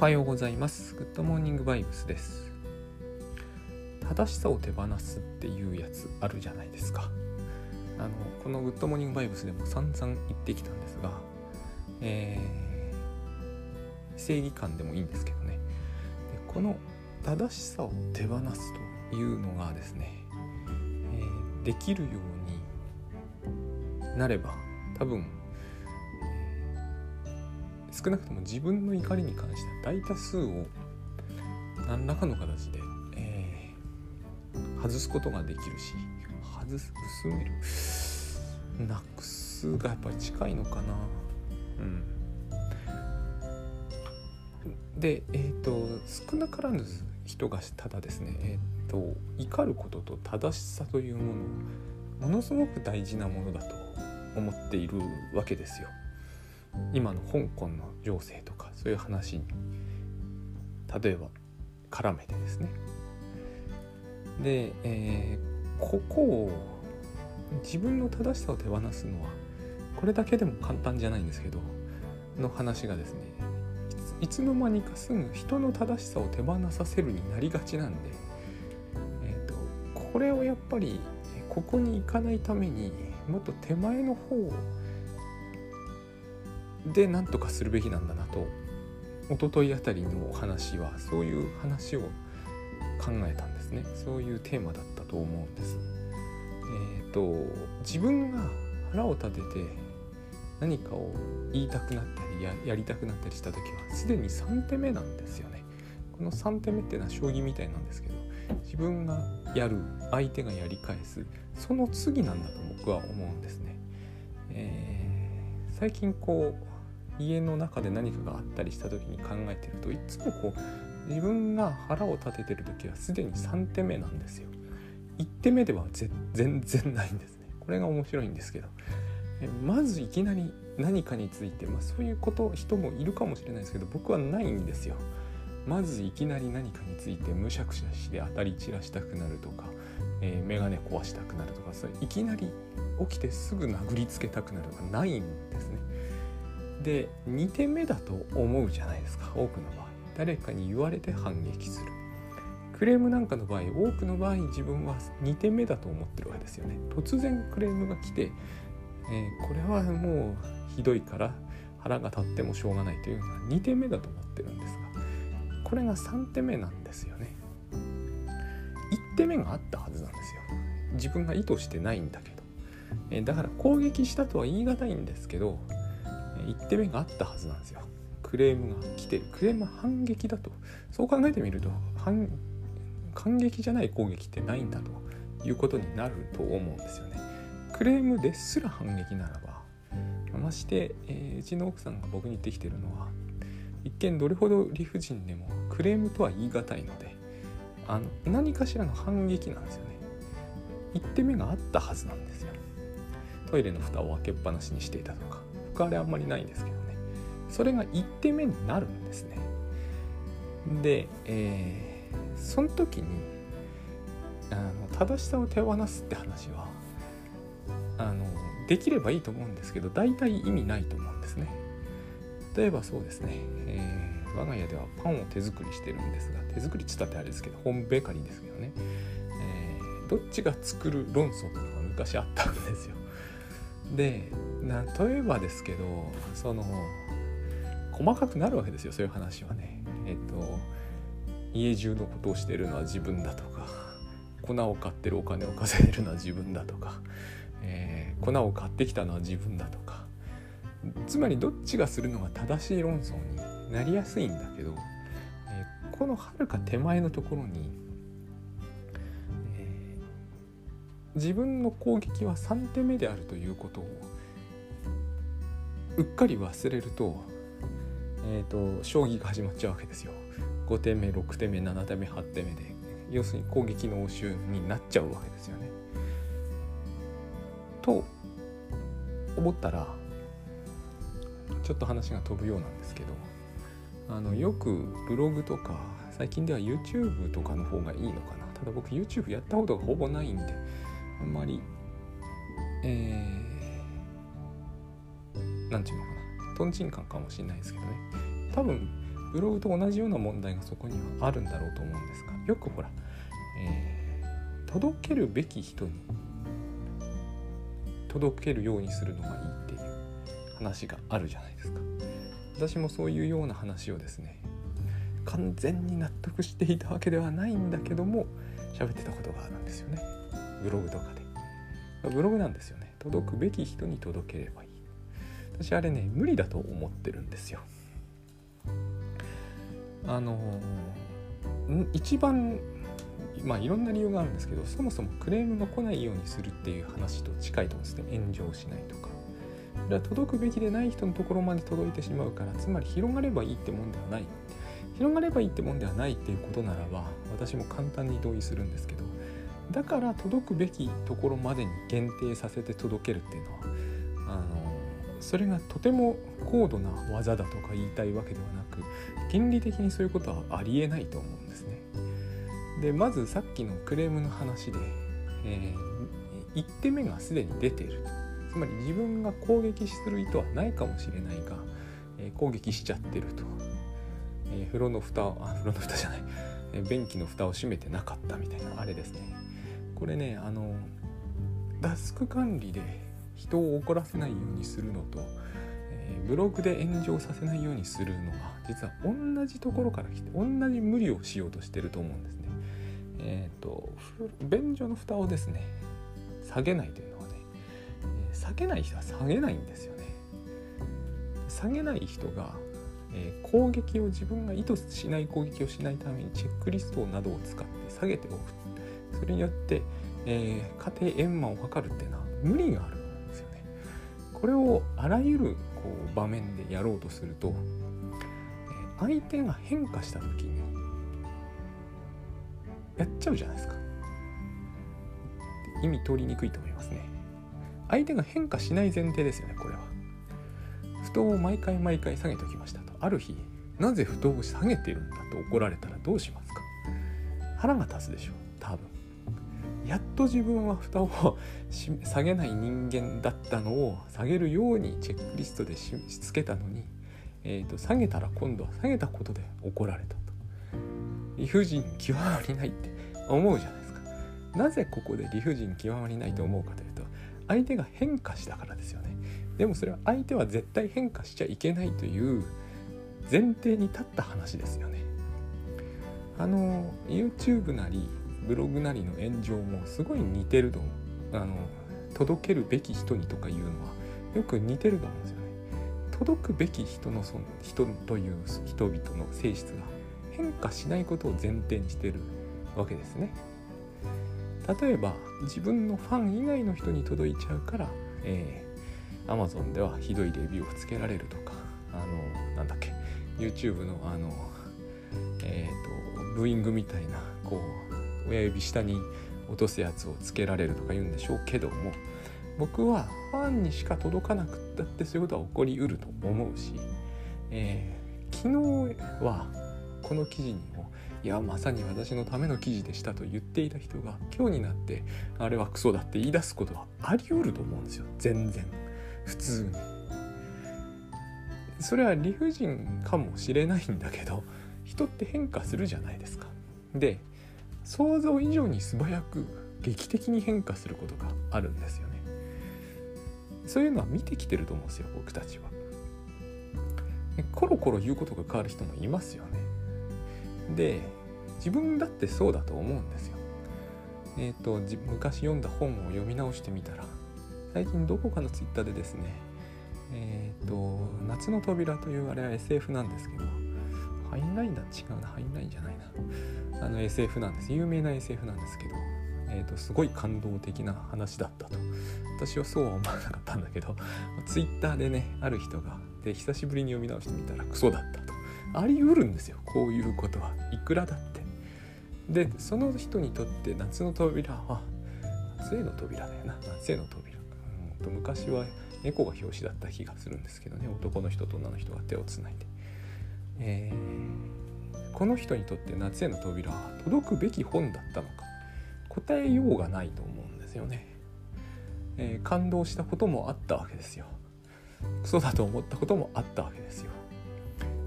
おはようございます。グッドモーニングバイブスです。正しさを手放すっていうやつあるじゃないですか。あのこのグッドモーニングバイブスでも散々言ってきたんですが、えー、正義感でもいいんですけどね。でこの正しさを手放すというのがですね、えー、できるようになれば多分少なくとも自分の怒りに関しては大多数を何らかの形で、えー、外すことができるし外す薄める。なくすがやっぱり近いのかな。うん。でえっ、ー、と少なからぬ人がただですねえっ、ー、と怒ることと正しさというものをものすごく大事なものだと思っているわけですよ。今の香港の情勢とかそういう話に例えば絡めてですね。で、えー、ここを自分の正しさを手放すのはこれだけでも簡単じゃないんですけどの話がですねいつの間にかすぐ人の正しさを手放させるになりがちなんで、えーと、とこれをやっぱりここに行かないためにもっと手前の方をで何とかするべきなんだなと一昨日あたりのお話はそういう話を考えたんですねそういうテーマだったと思うんです。えっ、ー、と自分が腹を立てて何かを言いたくなったりややりたくなったりした時はすでに3手目なんですよね。この3手目っていうのは将棋みたいなんですけど自分がやる相手がやり返すその次なんだと僕は思うんですね。えー、最近こう家の中で何かがあったりした時に考えてるといつもこう自分が腹を立ててる時はすでに3手目なんですよ。1手目では全然ないんですね。これが面白いんですけどまずいきなり何かについて、まあ、そういうこと人もいるかもしれないですけど僕はないんですよ。まずいきなり何かについてむしゃくしゃして当たり散らしたくなるとか、えー、眼鏡壊したくなるとかそれいきなり起きてすぐ殴りつけたくなるとかないんですね。で2点目だと思うじゃないですか多くの場合。誰かに言われて反撃する。クレームなんかの場合多くの場合自分は2点目だと思ってるわけですよね。突然クレームが来て、えー、これはもうひどいから腹が立ってもしょうがないというのは2点目だと思ってるんですがこれが3点目なんですよね。1点目があったはずなんですよ。自分が意図してないんだけど、え、だから攻撃したとは言い難いんですけど1手目があったはずなんですよ。クレームが来てる。クレームは反撃だと。そう考えてみると反感激じゃない攻撃ってないんだと。いうことになると思うんですよね。クレームですら反撃ならばまして、えー、うちの奥さんが僕に言ってきてるのは一見どれほど理不尽でもクレームとは言い難いのであの何かしらの反撃なんですよね。1手目があったはずなんですよ。トイレの蓋を開けっぱなしにしていたとか。僕あれあんまりないんですけどね。それが1点目になるんですね。で、えー、その時にあの正しさを手放すって話はあのできればいいと思うんですけど大体意味ないと思うんですね。例えばそうですね、えー、我が家ではパンを手作りしてるんですが手作りっつったってあれですけどホームベーカリーですけどね、えー、どっちが作る論争とかが昔あったんですよ。で例えばですけどその細かくなるわけですよそういう話はね。えっと家中のことをしてるのは自分だとか粉を買ってるお金を稼いでるのは自分だとか、えー、粉を買ってきたのは自分だとか。つまりどっちがするのが正しい論争になりやすいんだけど、えー、このはるか手前のところに自分の攻撃は3手目であるということをうっかり忘れると,、えーと、将棋が始まっちゃうわけですよ。5手目6手目7手目8手目で要するに攻撃の応酬になっちゃうわけですよね。と思ったらちょっと話が飛ぶようなんですけどあのよくブログとか最近では YouTube とかの方がいいのかな。ただ僕 YouTube やったことがほぼないんであんまりえー、なんていうのかな。とんちんかんかもしれないですけどね。多分ブログと同じような問題がそこにはあるんだろうと思うんですがよくほら、えー、届けるべき人に届けるようにするのがいいっていう話があるじゃないですか私もそういうような話をですね完全に納得していたわけではないんだけども喋ってたことがあるんですよね。ブログとかで。ブログなんですよね。届くべき人に届ければいい。私あれね無理だと思ってるんですよ。あの一番まあいろんな理由があるんですけどそもそもクレームが来ないようにするっていう話と近いと思うんですね。炎上しないとか。届くべきでない人のところまで届いてしまうからつまり広がればいいってもんではない広がればいいってもんではないっていうことならば私も簡単に同意するんですけどだから届くべきところまでに限定させて届けるっていうのはあのそれがとても高度な技だとか言いたいわけではなく原理的にそういうことはありえないと思うんですね。でまずさっきのクレームの話で、えー、1手目がすでに出ているとつまり自分が攻撃する意図はないかもしれないが、えー、攻撃しちゃってると、えー、風呂の蓋を あ風呂の蓋じゃない、え便器の蓋を閉めてなかったみたいなあれですね。これねあのダスク管理で人を怒らせないようにするのと、えー、ブログで炎上させないようにするのは実は同じところから来て同じ無理をしようとしてると思うんですね。えっ、ー、と便所の蓋をですね下げないというの、下げない人は下げないんですよね。下げない人が、えー、攻撃を自分が意図しない攻撃をしないためにチェックリストなどを使って下げておくそれによって、えー、家庭円満を図るっていうのは無理があるんですよね。これをあらゆるこう場面でやろうとすると、えー、相手が変化した時にやっちゃうじゃないですか。意味通りにくいと思いますね。相手が変化しない前提ですよね、これは。布団を毎回毎回下げておきましたと。ある日、なぜ布団を下げてるんだと怒られたらどうしますか腹が立つでしょう、多分。やっと自分は蓋を下げない人間だったのを下げるようにチェックリストでしつけたのに、えーと、下げたら今度は下げたことで怒られたと。理不尽極まりないって思うじゃないですか。なぜここで理不尽極まりないと思うかという相手が変化したからですよね。でもそれは相手は絶対変化しちゃいけないという前提に立った話ですよね。あの YouTube なりブログなりの炎上もすごい似てるとあの届けるべき人にとかいうのはよく似てると思うんですよね。届くべき人のその人という人々の性質が変化しないことを前提にしてるわけですね。例えば自分のファン以外の人に届いちゃうから、えー、Amazon ではひどいレビューをつけられるとかあのなんだっけ YouTube のあのえっ、ー、とブーイングみたいなこう親指下に落とすやつをつけられるとか言うんでしょうけども僕はファンにしか届かなくったってそういうことは起こりうると思うし、えー、昨日はこの記事にいやまさに私のための記事でしたと言っていた人が今日になってあれはクソだって言い出すことはあり得ると思うんですよ。全然。普通に。それは理不尽かもしれないんだけど人って変化するじゃないですか。で想像以上に素早く劇的に変化することがあるんですよね。そういうのは見てきてると思うんですよ僕たちは。コロコロ言うことが変わる人もいますよね。で自分だってそうだと思うんですよ。えっ、ー、と昔読んだ本を読み直してみたら最近どこかのツイッターでですねえっ、ー、と「夏の扉」というあれは SF なんですけどハインラインだ違うなハインラインじゃないな。あの SF なんです。有名な SF なんですけど、えーと、すごい感動的な話だったと。私はそうは思わなかったんだけどツイッターでねある人がで久しぶりに読み直してみたらクソだったと。あり得るんですよ。こういうことはいくらだって。でその人にとって夏の扉は夏への扉だよな。夏への扉。うんと昔は猫が表紙だった気がするんですけどね。男の人と女の人が手をつないで。えー、この人にとって夏への扉は届くべき本だったのか。答えようがないと思うんですよね、えー、感動したこともあったわけですよ。クソだと思ったこともあったわけですよ。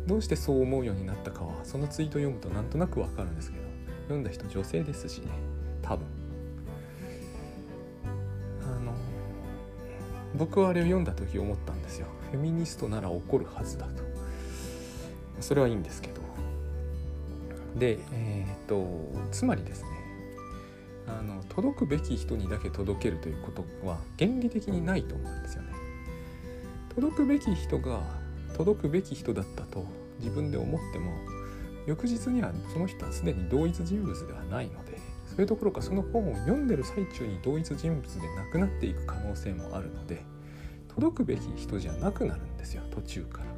どうしてそう思うようになったかはそのツイート読むとなんとなくわかるんですけど読んだ人女性ですしね。多分。あの僕はあれを読んだ時思ったんですよ。フェミニストなら怒るはずだと。それはいいんですけど。でえっ、とつまりですねあの届くべき人にだけ届けるということは原理的にないと思うんですよね。届くべき人が届くべき人だったと自分で思っても翌日にはその人はすでに同一人物ではないのでそれどころかその本を読んでる最中に同一人物でなくなっていく可能性もあるので届くべき人じゃなくなるんですよ途中から。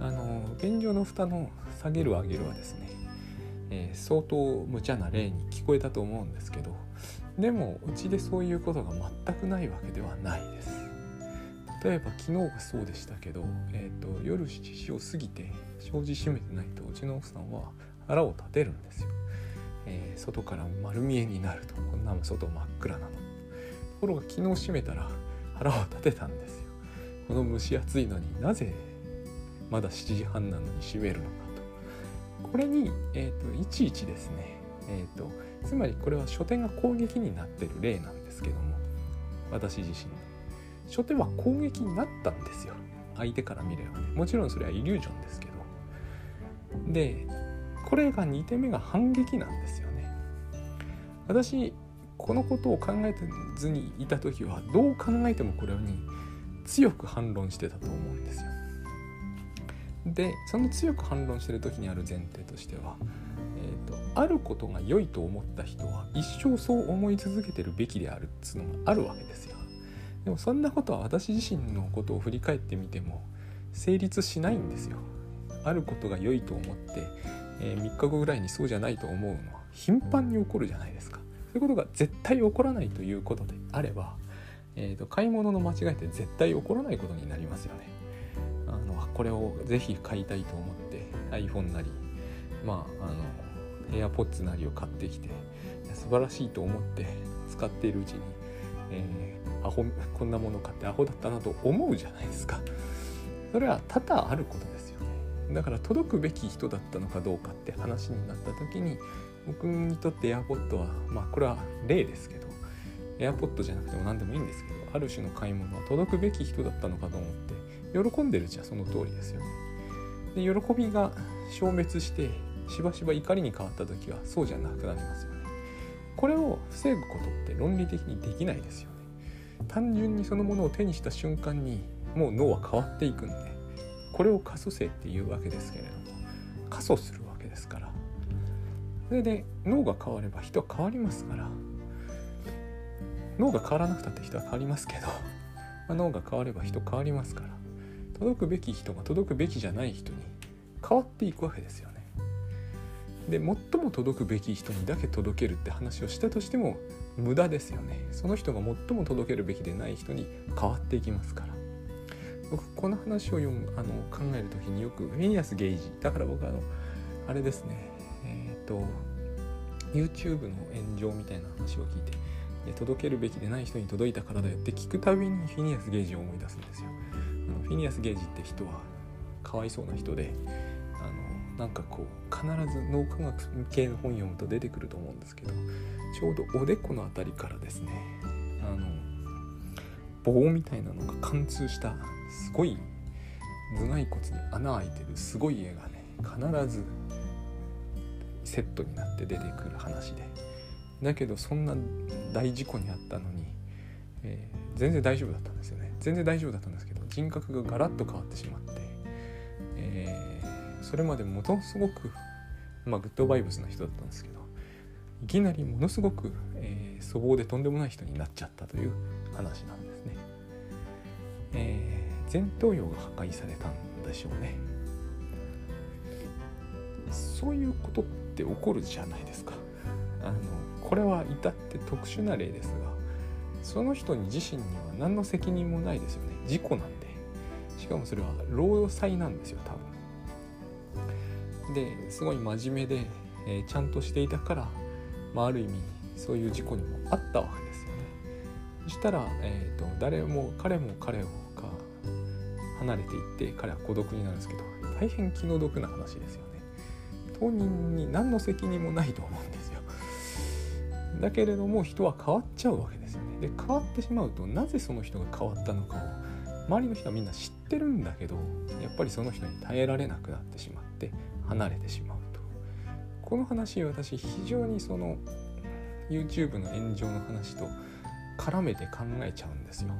あの現状の蓋の下げる上げるはですね、えー、相当無茶な例に聞こえたと思うんですけどでもうちでそういうことが全くないわけではないです。例えば昨日がそうでしたけど、えーと、夜7時を過ぎて障子閉めてないとうちの奥さんは腹を立てるんですよ、えー、外から丸見えになると。こんな外真っ暗なの。ところが昨日閉めたら腹を立てたんですよ。この蒸し暑いのになぜまだ7時半なのに閉めるのかと。これに、えーと、いちいちですね、えーとつまりこれは書店が攻撃になってる例なんですけども私自身初手は攻撃になったんですよ。相手から見ればね。もちろんそれはイリュージョンですけど。でこれが2手目が反撃なんですよね。私このことを考えずにいた時はどう考えてもこれに強く反論してたと思うんですよ。でその強く反論してる時にある前提としては、えーと、とあることが良いと思った人は一生そう思い続けてるべきであるっつうのがあるわけですよ。でもそんなことは私自身のことを振り返ってみても成立しないんですよ。あることが良いと思って、えー、3日後ぐらいにそうじゃないと思うのは頻繁に起こるじゃないですか。そういうことが絶対起こらないということであれば、えーと、買い物の間違いって絶対起こらないことになりますよね。あのこれをぜひ買いたいと思って iPhone なりまああの AirPods なりを買ってきて素晴らしいと思って使っているうちに、えアホ こんなもの買ってアホだったなと思うじゃないですか。それは多々あることですよ。ねだから届くべき人だったのかどうかって話になった時に僕にとって AirPod はまあこれは例ですけど AirPod じゃなくても何でもいいんですけどある種の買い物は届くべき人だったのかと思って喜んでるじゃその通りですよね。で喜びが消滅してしばしば怒りに変わった時はそうじゃなくなりますよね。これを防ぐことって論理的にできないですよ。ね単純にそのものを手にした瞬間にもう脳は変わっていくんでこれを可塑性っていうわけですけれども可塑するわけですから。それで脳が変われば人は変わりますから。脳が変わらなくたって人は変わりますけど、ま、脳が変われば人変わりますから。届くべき人が届くべきじゃない人に変わっていくわけですよね。で最も届くべき人にだけ届けるって話をしたとしても無駄ですよね。その人が最も届けるべきでない人に変わっていきますから。僕この話を読むあの考える時によくフェニアス・ゲイジ。だから僕あのあれですね。えっ、ー、と YouTube の炎上みたいな話を聞いて届けるべきでない人に届いたからだよって聞くたびにフィニアス・ゲイジを思い出すんですよ。あのフィニアス・ゲイジって人はかわいそうな人であのなんかこう必ず脳科学系の本読むと出てくると思うんですけどちょうどおでこの辺りからですねあの棒みたいなのが貫通したすごい頭蓋骨に穴開いてるすごい絵がね必ずセットになって出てくる話で。だけどそんな大事故にあったのに、えー、全然大丈夫だったんですよね。全然大丈夫だったんですけど人格がガラッと変わってしまって、えー、それまでものすごくまあグッドバイブスな人だったんですけどいきなりものすごく、えー、粗暴でとんでもない人になっちゃったという話なんですね。えー、前頭葉が破壊されたんでしょうね。そういうことって起こるじゃないですか。あのこれは至って特殊な例ですがその人に自身には何の責任もないですよね事故なんでしかもそれは労災なんですよ多分ですごい真面目で、えー、ちゃんとしていたからまあ、ある意味そういう事故にもあったわけですよね。そしたら、えーと、誰も彼も彼をか離れていって彼は孤独になるんですけど大変気の毒な話ですよね。当人に何の責任もないと思うんですよ。だけれども人は変わっちゃうわけですよね。で変わってしまうとなぜその人が変わったのかを周りの人はみんな知ってるんだけどやっぱりその人に耐えられなくなってしまって離れてしまう。この話私非常にその YouTube の炎上の話と絡めて考えちゃうんですよ。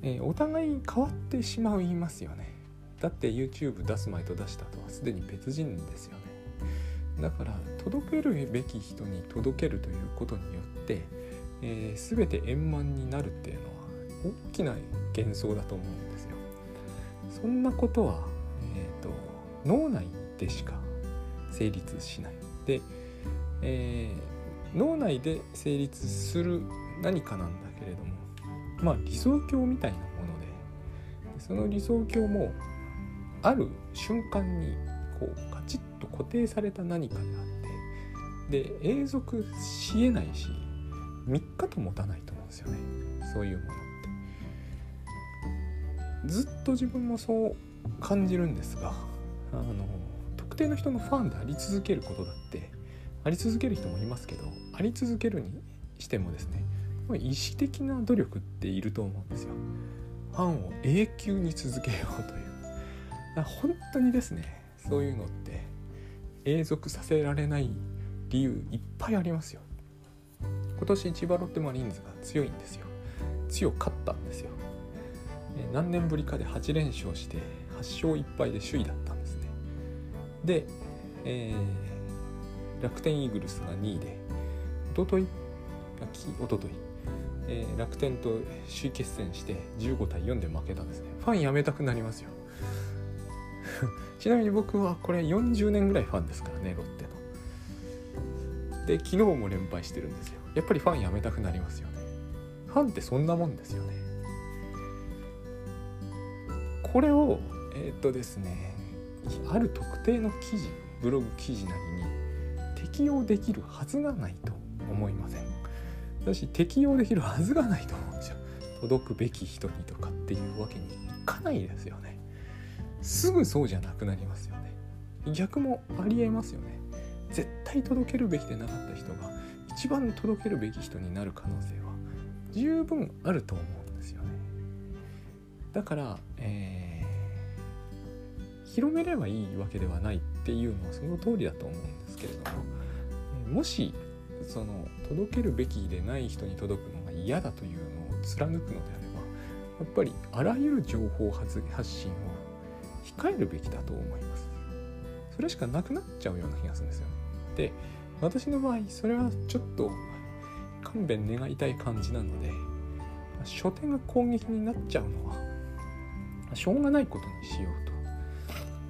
えー、お互い変わってしまいますよね。だって YouTube 出す前と出した後はすでに別人ですよね。だから届けるべき人に届けるということによって、えー、全て円満になるっていうのは大きな幻想だと思うんですよ。そんなことは、えーと、脳内でしか成立しない。で、えー、脳内で成立する何かなんだけれどもまあ理想郷みたいなものでその理想郷もある瞬間にこうカチッと固定された何かであってで永続しえないし3日と持たないと思うんですよねそういうものってずっと自分もそう感じるんですが特定の人のファンであり続けることだってあり続ける人もいますけどあり続けるにしてもですね意識的な努力っていると思うんですよ。ファンを永久に続けようという。本当にですねそういうのって永続させられない理由いっぱいありますよ。今年千葉ロッテマリーンズが強いんですよ。強かったんですよ。何年ぶりかで8連勝して8勝1敗で首位だった。で、えー、楽天イーグルスが2位でおとといおととい、えー、楽天と首位決戦して15対4で負けたんですね。ファンやめたくなりますよ。ちなみに僕はこれ40年ぐらいファンですからねロッテの。で昨日も連敗してるんですよ。やっぱりファンやめたくなりますよね。ファンってそんなもんですよね。これをえー、っとですねある特定の記事ブログ記事なりに適用できるはずがないと思いません。私適用できるはずがないと思うんですよ届くべき人にとかっていうわけにいかないですよね。すぐそうじゃなくなりますよね逆もありえますよね。絶対届けるべきでなかった人が一番届けるべき人になる可能性は十分あると思うんですよね。だから、えー、広めればいいわけではないっていうのはその通りだと思うんですけれどももしその届けるべきでない人に届くのが嫌だというのを貫くのであればやっぱりあらゆる情報発信を控えるべきだと思います。それしかなくなっちゃうような気がするんですよね。で私の場合それはちょっと勘弁願いたい感じなので書店が攻撃になっちゃうのはしょうがないことにしようと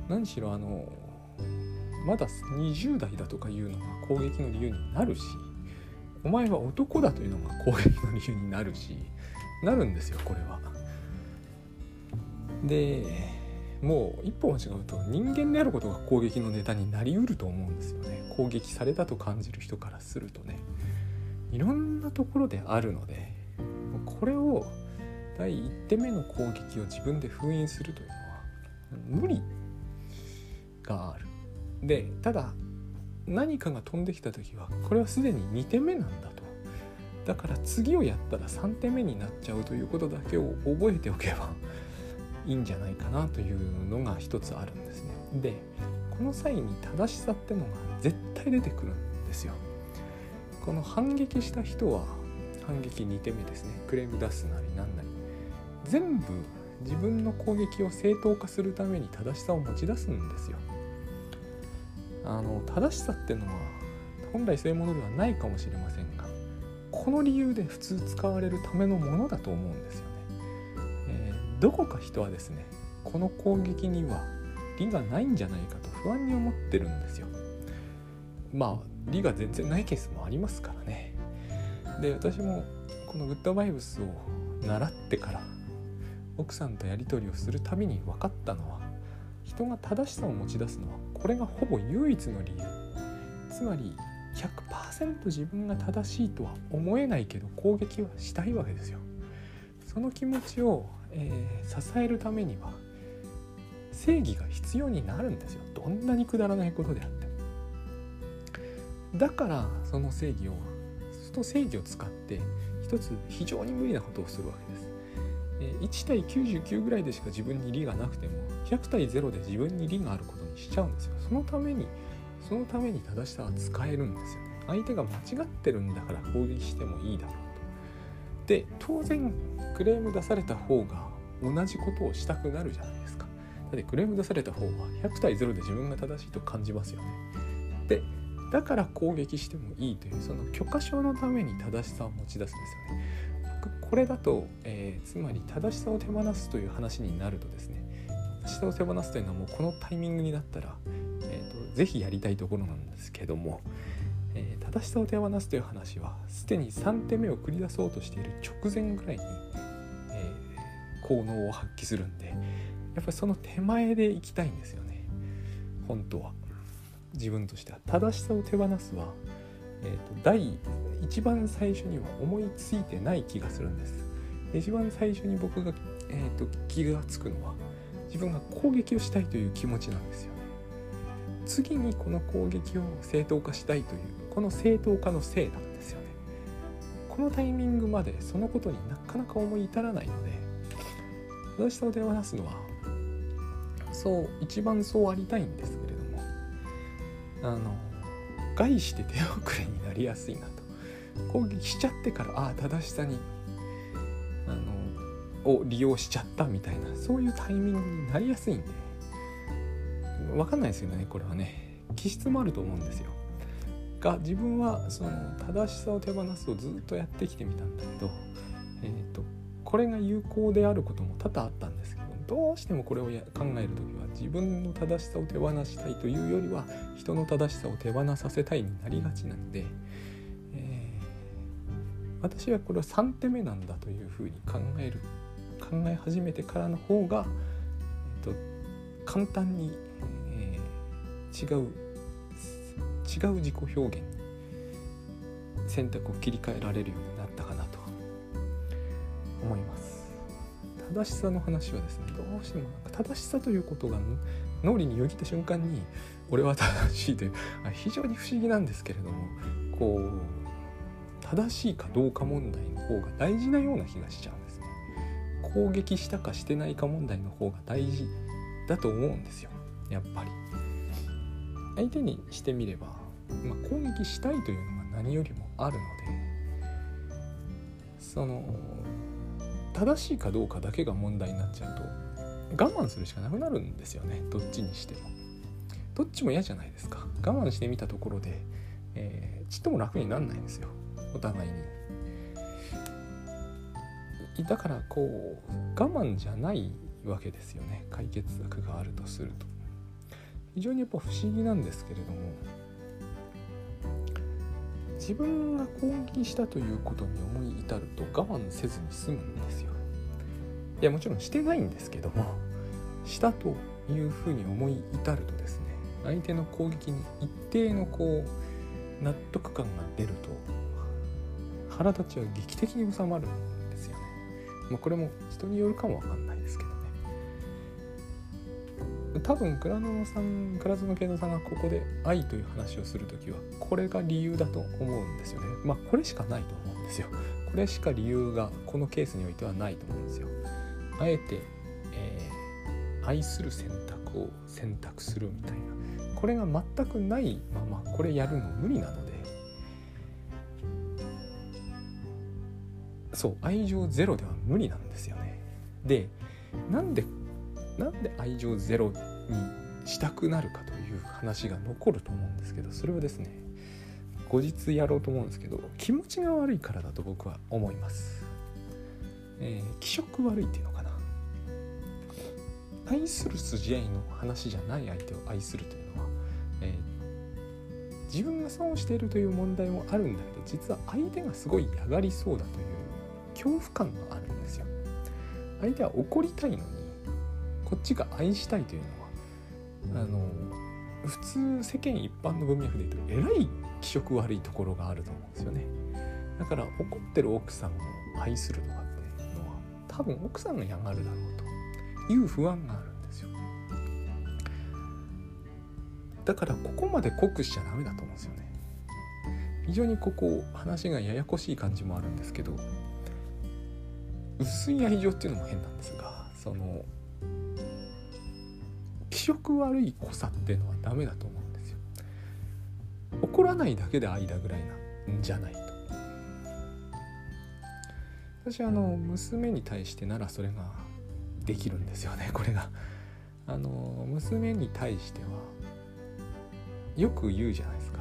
何しろあのまだ20代だとかいうのが攻撃の理由になるしお前は男だというのが攻撃の理由になるしなるんですよこれは。でもう一歩間違うと人間であることが攻撃のネタになりうると思うんですよね。攻撃されたと感じる人からするとね。いろんなところであるのでこれを第1手目の攻撃を自分で封印するというのは無理。があるでただ何かが飛んできた時はこれはすでに2手目なんだとだから次をやったら3手目になっちゃうということだけを覚えておけばいいんじゃないかなというのが一つあるんですね。でこの際に正しさってのが絶対出てくるんですよ。この反撃した人は反撃2手目ですねクレーム出すなりなんなり全部自分の攻撃を正当化するために正しさを持ち出すんですよ。あの正しさっていうのは本来そういうものではないかもしれませんがこの理由で普通使われるためのものだと思うんですよね。えどこか人はですねこの攻撃には利がないんじゃないかと不安に思ってるんですよまあ利が全然ないケースもありますからねで私もこのグッドバイブスを習ってから奥さんとやり取りをするたびに分かったのは人が正しさを持ち出すのはこれがほぼ唯一の理由。つまり100%自分が正しいとは思えないけど攻撃はしたいわけですよ。その気持ちをえー、支えるためには正義が必要になるんですよ。どんなにくだらないことであっても。だからその正義をその正義を使って一つ非常に無理なことをするわけです。1対99ぐらいでしか自分に利がなくても100対0で自分に利があることしちゃうんですよ。そのためにそのために正しさは使えるんですよね。相手が間違ってるんだから攻撃してもいいだろうと。で当然クレーム出された方が同じことをしたくなるじゃないですか。だってクレーム出された方は100対0で自分が正しいと感じますよね。でだから攻撃してもいいというその許可証のために正しさを持ち出すんですよね。これだと、えー、つまり正しさを手放すという話になるとですね正しさを手放すというのはもうこのタイミングになったら、えーと、とぜひやりたいところなんですけども、えー、正しさを手放すという話はすでに3手目を繰り出そうとしている直前ぐらいに、えー、効能を発揮するんでやっぱりその手前でいきたいんですよね。本当は。自分としては。正しさを手放すは、えーと、第一番最初には思いついてない気がするんです。一番最初に僕が、えーと気がつくのは自分が攻撃をしたいという気持ちなんですよね。次にこの攻撃を正当化したいというこの正当化のせいなんですよね。このタイミングまでそのことになかなか思い至らないので正しさを手放すのはそう一番そうありたいんですけれどもあの害して手遅れになりやすいなと。攻撃しちゃってからああ正しさにあのを利用しちゃったみたいなそういうタイミングになりやすいんで。分かんないですよねこれはね。気質もあると思うんですよ。が自分はその正しさを手放すをずっとやってきてみたんだけど、えーと、これが有効であることも多々あったんですけどどうしてもこれを考える時は自分の正しさを手放したいというよりは人の正しさを手放させたいになりがちなので、えー、私はこれは3手目なんだというふうに考える考え始めてからの方が、えーと簡単に違う違う自己表現に選択を切り替えられるようになったかなと思います。正しさの話はですねどうしてもなんか正しさということが脳裏によぎった瞬間に俺は正しいという非常に不思議なんですけれどもこう正しいかどうか問題の方が大事なような気がしちゃうんです攻撃したかしてないか問題の方が大事だと思うんですよ。やっぱり。相手にしてみれば、まあ、攻撃したいというのが何よりもあるのでその正しいかどうかだけが問題になっちゃうと我慢するしかなくなるんですよね。どっちにしても。どっちも嫌じゃないですか。我慢してみたところで、えー、ちっとも楽になんないんですよ。お互いに。だからこう我慢じゃないわけですよね。解決策があるとすると。非常にやっぱ不思議なんですけれども自分が攻撃したということに思い至ると我慢せずに済むんですよ。いやもちろんしてないんですけどもしたというふうに思い至るとですね相手の攻撃に一定のこう納得感が出ると腹立ちは劇的に収まるん、まあ、これも人によるかもわかんないですけどね。多分倉野さん倉園慶三さんがここで愛という話をする時はこれが理由だと思うんですよね。まあこれしかないと思うんですよ。これしか理由がこのケースにおいてはないと思うんですよ。あえて、えー、愛する選択を選択するみたいな。これが全くないままこれやるの無理なのそう愛情ゼロでは無理なんですよね。でなんでなんで愛情ゼロにしたくなるかという話が残ると思うんですけどそれはですね後日やろうと思うんですけど気持ちが悪いからだと僕は思います、えー、気色悪いっていうのかな。愛する筋合いの話じゃない相手を愛するというのは、えー、自分が損しているという問題もあるんだけど実は相手がすごい嫌がりそうだという恐怖感があるんですよ。相手は怒りたいのにこっちが愛したいというのはあの普通世間一般の文脈で言うとえらい気色悪いところがあると思うんですよね。だから怒ってる奥さんを愛するとかっていうのは多分奥さんが嫌がるだろうという不安があるんですよ。だからここまで濃くしちゃダメだと思うんですよね。非常にここ話がややこしい感じもあるんですけど薄い愛情っていうのも変なんですがその気色悪い濃さっていうのはダメだと思うんですよ。怒らないだけで愛だぐらいなんじゃないと。私あの娘に対してならそれができるんですよねこれが。あの娘に対してはよく言うじゃないですか。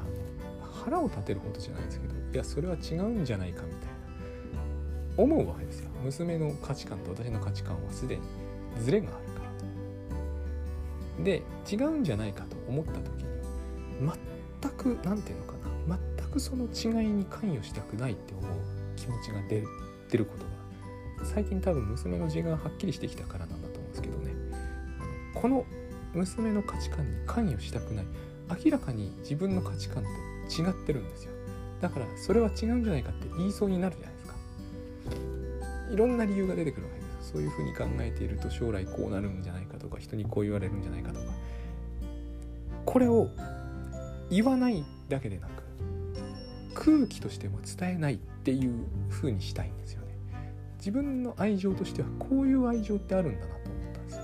腹を立てるほどじゃないですけどいやそれは違うんじゃないかみたいな。思うわけですよ。娘の価値観と私の価値観はすでにズレがあるから。で違うんじゃないかと思った時に全く何て言うのかな。全くその違いに関与したくないって思う気持ちが出る出ることが。最近多分娘の字がはっきりしてきたからなんだと思うんですけどね。この娘の価値観に関与したくない。明らかに自分の価値観と違ってるんですよ。だからそれは違うんじゃないかって言いそうになるじゃない。いろんな理由が出てくるわけですそういうふうに考えていると将来こうなるんじゃないかとか人にこう言われるんじゃないかとか。これを言わないだけでなく空気としても伝えないっていう風にしたいんですよね。自分の愛情としてはこういう愛情ってあるんだなと思ったんです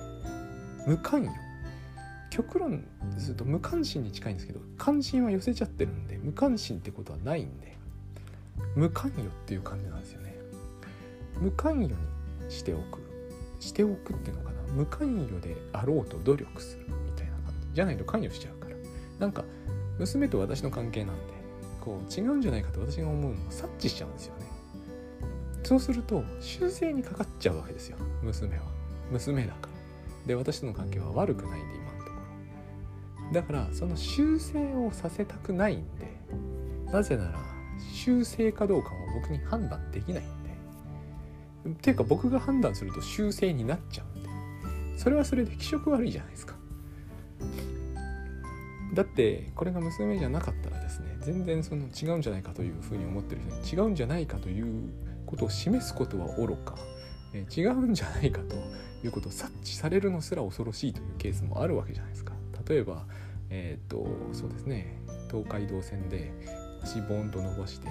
無関与。極論すると無関心に近いんですけど関心は寄せちゃってるんで無関心ってことはないんで無関与っていう感じなんですよね。無関与にしておくしておくっていうのかな。無関与であろうと努力するみたいな感じ。じゃないと関与しちゃうから。なんか娘と私の関係なんでこう違うんじゃないかと私が思うのを察知しちゃうんですよね。そうすると修正にかかっちゃうわけですよ。娘は。娘だから。で私との関係は悪くないんで今のところ。だからその修正をさせたくないんでなぜなら修正かどうかは僕に判断できない。んでっていうか僕が判断すると修正になっちゃうんで。それはそれで気色悪いじゃないですか。だってこれが娘じゃなかったらですね全然その違うんじゃないかというふうに思ってる人に違うんじゃないかということを示すことは愚か。違うんじゃないかということを察知されるのすら恐ろしいというケースもあるわけじゃないですか。例えばえっ、ー、とそうですね東海道線で足ボーンと伸ばして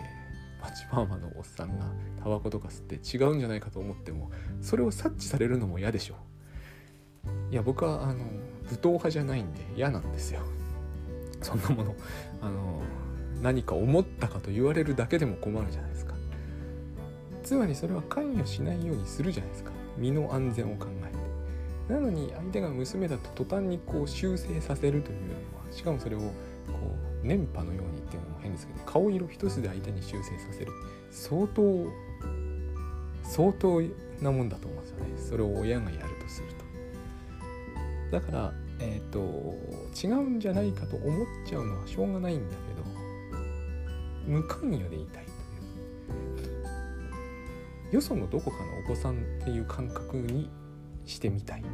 パチパーマのおっさんがタバコとか吸って違うんじゃないかと思ってもそれを察知されるのも嫌でしょう。いや僕はあの武闘派じゃないんで嫌なんですよ。そんなものあの何か思ったかと言われるだけでも困るじゃないですか。つまりそれは関与しないようにするじゃないですか。身の安全を考えて。なのに相手が娘だと途端にこう修正させるというのはしかもそれをこうう電波のようにっていうのも変ですけど顔色一つで相手に修正させる。相当相当なもんだと思うんですよね。それを親がやるとすると。だからえっ、ー、と違うんじゃないかと思っちゃうのはしょうがないんだけど無関与でいたいという。よそのどこかのお子さんっていう感覚にしてみたい。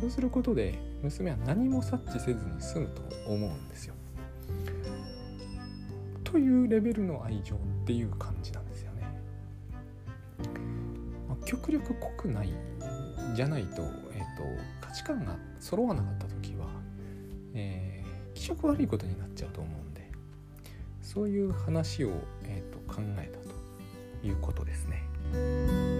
そうすることで娘は何も察知せずに済むと思うんですよ。というレベルの愛情っていう感じなんですよね。まあ、極力濃くないじゃないと,、えーと、価値観が揃わなかった時は、えー、気色悪いことになっちゃうと思うんでそういう話を、えーと考えたということですね。